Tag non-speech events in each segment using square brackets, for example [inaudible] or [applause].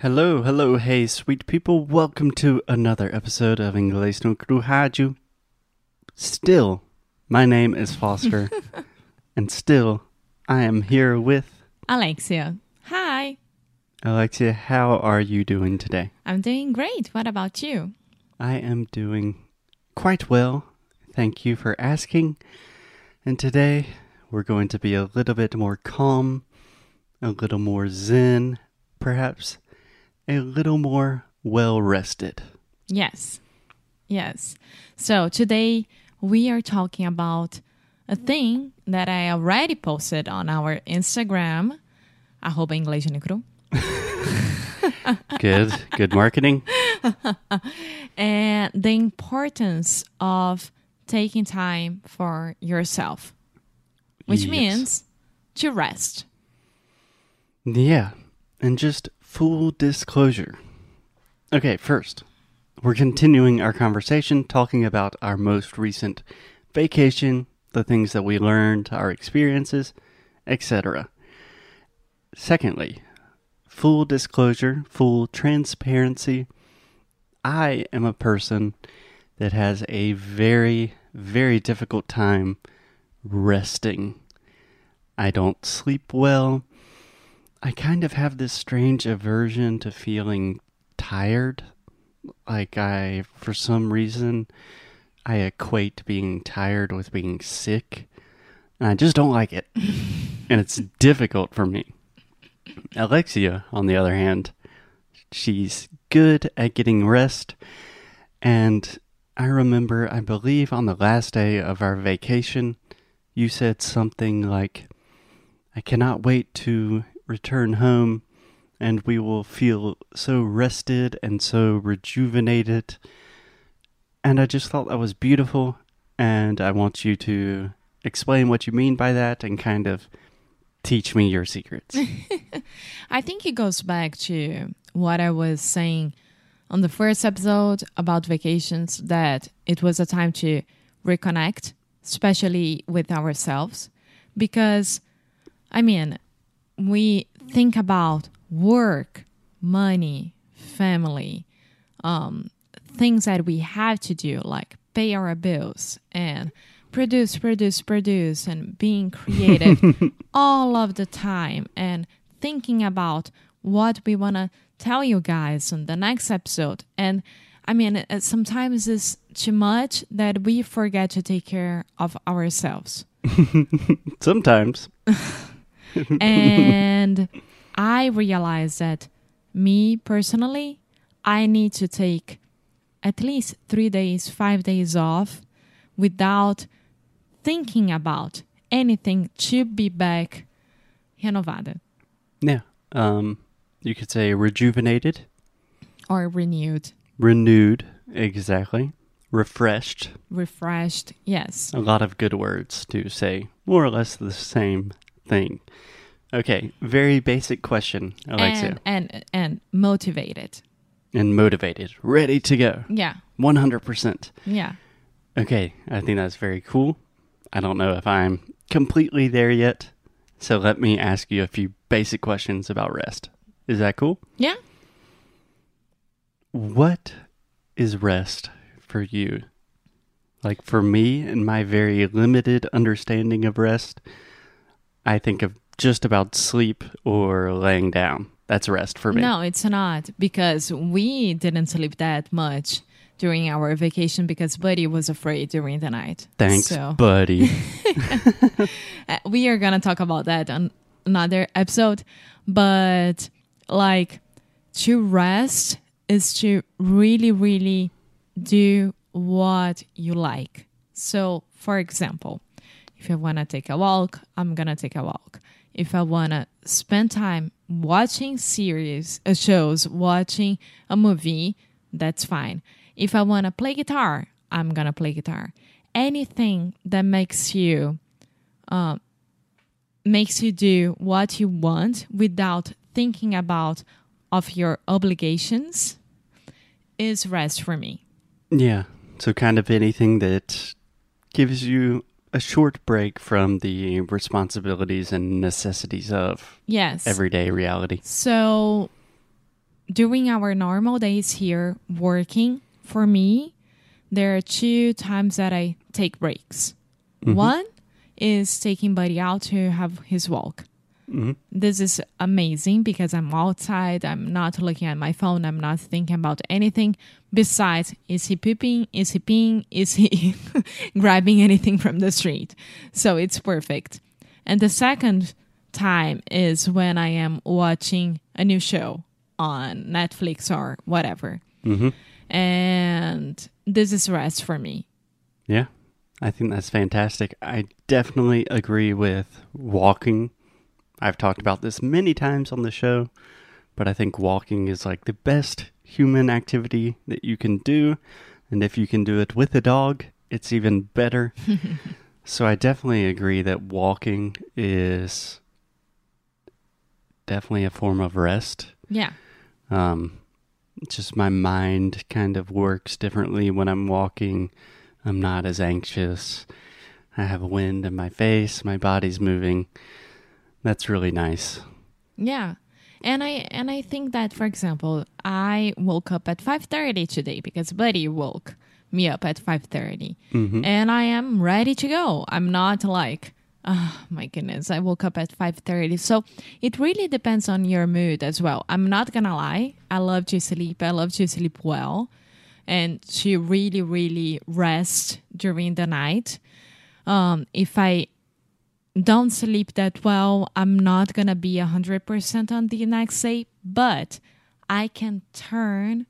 Hello, hello, hey, sweet people. Welcome to another episode of Inglês no Rádio. Still, my name is Foster, [laughs] and still, I am here with Alexia. Hi. Alexia. How are you doing today? I'm doing great. What about you? I am doing quite well. Thank you for asking. And today, we're going to be a little bit more calm, a little more zen, perhaps a little more well rested. Yes. Yes. So today we are talking about a thing that I already posted on our Instagram, arroba inglês Unicru. Good, good marketing. [laughs] and the importance of taking time for yourself, which Yes. means to rest. Yeah, and just full disclosure. Okay, first, we're continuing our conversation talking about our most recent vacation, the things that we learned, our experiences, etc. Secondly, full disclosure, full transparency. I am a person that has a very, very difficult time resting. I don't sleep well. I kind of have this strange aversion to feeling tired. Like I, for some reason, I equate being tired with being sick. And I just don't like it. and it's difficult for me. Alexia, on the other hand, she's good at getting rest. And I remember, I believe on the last day of our vacation, you said something like, I cannot wait to return home and we will feel so rested and so rejuvenated. And I just thought that was beautiful. And I want you to explain what you mean by that and kind of teach me your secrets. [laughs] I think it goes back to what I was saying on the first episode about vacations that it was a time to reconnect, especially with ourselves. Because, I mean, we think about work, money, family, um, things that we have to do, like pay our bills and produce, produce, produce, and being [laughs] creative all of the time and thinking about what we want to tell you guys on the next episode. And I mean, sometimes it's too much that we forget to take care of ourselves. [laughs] Sometimes. [laughs] [laughs] and I realized that me personally, I need to take at least three days, five days off without thinking about anything to be back renovada Yeah. Um, you could say rejuvenated, or renewed, renewed, exactly, refreshed. refreshed. Yes. A lot of good words to say more or less the same thing. Okay, very basic question, Alexia. And, and and motivated. and motivated, ready to go. Yeah. 100%. Yeah. Okay, I think that's very cool. I don't know if I'm completely there yet, so let me ask you a few basic questions about rest. Is that cool? Yeah. What is rest for you? Like for me, and my very limited understanding of rest, I think of just about sleep or laying down. That's rest for me. No, it's not because we didn't sleep that much during our vacation because Buddy was afraid during the night. Thanks, So buddy. [laughs] uh, we are gonna talk about that on another episode. But like to rest is to really, really do what you like. So, for example, if I wanna take a walk, I'm gonna take a walk. If I wanna spend time watching series, uh, shows, watching a movie, that's fine. If I wanna play guitar, I'm gonna play guitar. Anything that makes you uh, makes you do what you want without thinking about of your obligations is rest for me. Yeah. So, kind of anything that gives you a short break from the responsibilities and necessities of Yes. everyday reality. So during our normal days here working, for me, there are two times that I take breaks. Mm-hmm. One is taking Buddy out to have his walk. This is amazing because I'm outside. I'm not looking at my phone. I'm not thinking about anything besides is he pooping? Is he peeing? Is he [laughs] grabbing anything from the street? So it's perfect. And the second time is when I am watching a new show on Netflix or whatever. Mm-hmm. And this is rest for me. Yeah, I think that's fantastic. I definitely agree with walking. I've talked about this many times on the show, but I think walking is like the best human activity that you can do. And if you can do it with a dog, it's even better. [laughs] so I definitely agree that walking is definitely a form of rest. Yeah. Um, just my mind kind of works differently when I'm walking. I'm not as anxious. I have a wind in my face. My body's moving. That's really nice. Yeah. And I and I think that for example, I woke up at 5:30 today because Buddy woke me up at 5:30. And I am ready to go. I'm not like Oh my goodness, I woke up at 5:30. So it really depends on your mood as well. I'm not going to lie. I love to sleep. I love to sleep well and to really really rest during the night. Um if I don't sleep that well, I'm not gonna be 100% on the next day, but I can turn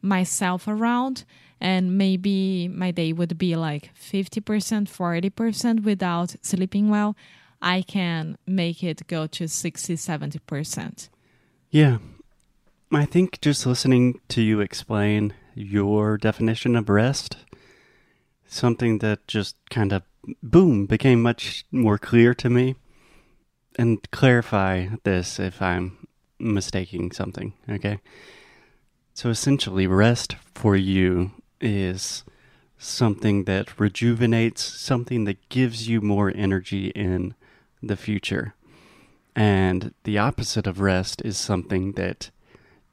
myself around and maybe my day would be like 50%, 40% without sleeping well. I can make it go to 60, 70%. Yeah. I think just listening to you explain your definition of rest, something that just kind of boom became much more clear to me. And clarify this if I'm mistaking something, okay? So essentially, rest for you is something that rejuvenates, something that gives you more energy in the future. And the opposite of rest is something that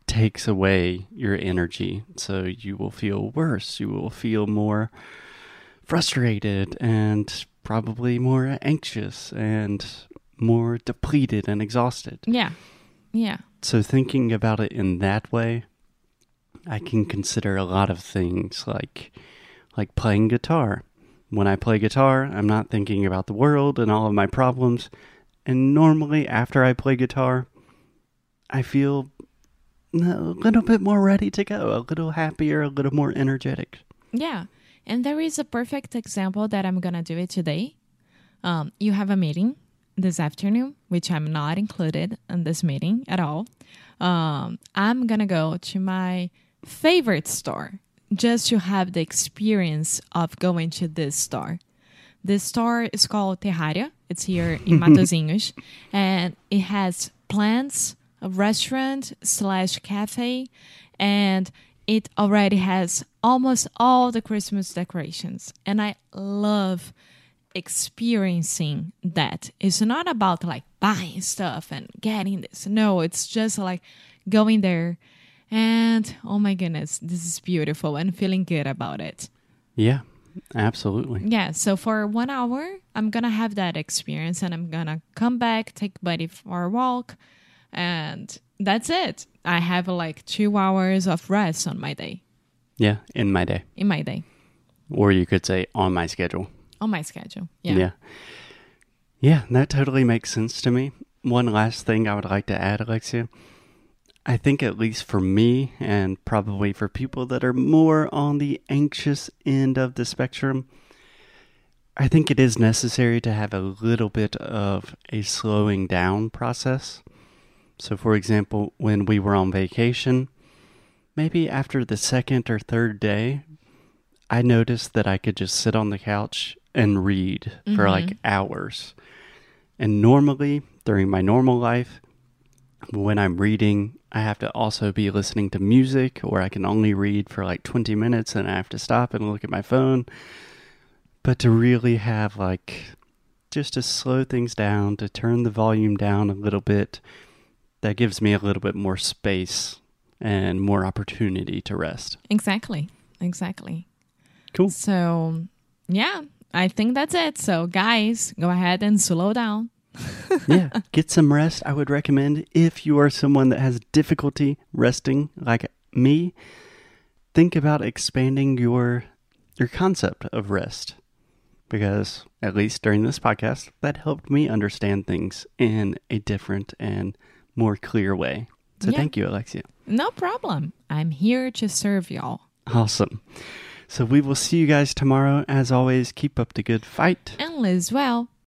takes away your energy. So you will feel worse. You will feel more frustrated and probably more anxious and more depleted and exhausted. Yeah. Yeah. So thinking about it in that way, I can consider a lot of things like like playing guitar. When I play guitar, I'm not thinking about the world and all of my problems. And normally after I play guitar, I feel a little bit more ready to go, a little happier, a little more energetic. Yeah. And there is a perfect example that I'm going to do it today. Um, you have a meeting this afternoon, which I'm not included in this meeting at all. Um, I'm going to go to my favorite store just to have the experience of going to this store. This store is called Terraria. It's here in [laughs] Matosinhos, and it has plants, a restaurant slash cafe, and it already has almost all the Christmas decorations. And I love experiencing that. It's not about like buying stuff and getting this. No, it's just like going there and oh my goodness, this is beautiful and feeling good about it. Yeah, absolutely. Yeah, so for one hour, I'm gonna have that experience and I'm gonna come back, take Buddy for a walk, and that's it. I have like two hours of rest on my day, Yeah, in my day. in my day, Or you could say on my schedule. on my schedule. Yeah. Yeah. Yeah, that totally makes sense to me. One last thing I would like to add, Alexia. I think, at least for me, and probably for people that are more on the anxious end of the spectrum, I think it is necessary to have a little bit of a slowing down process. So, for example, when we were on vacation, maybe after the second or third day, I noticed that I could just sit on the couch and read for mm-hmm. like hours. And normally, during my normal life, when I'm reading, I have to also be listening to music, or I can only read for like 20 minutes and I have to stop and look at my phone. But to really have like just to slow things down, to turn the volume down a little bit, that gives me a little bit more space and more opportunity to rest. Exactly. Exactly. Cool. So, yeah, I think that's it. So, guys, go ahead and slow down. [laughs] yeah, get some rest. I would recommend if you are someone that has difficulty resting, like me. Think about expanding your your concept of rest, because at least during this podcast, that helped me understand things in a different and more clear way. So Yeah. thank you, Alexia. No problem. I'm here to serve y'all. Awesome. So we will see you guys tomorrow. As always, keep up the good fight. And live well.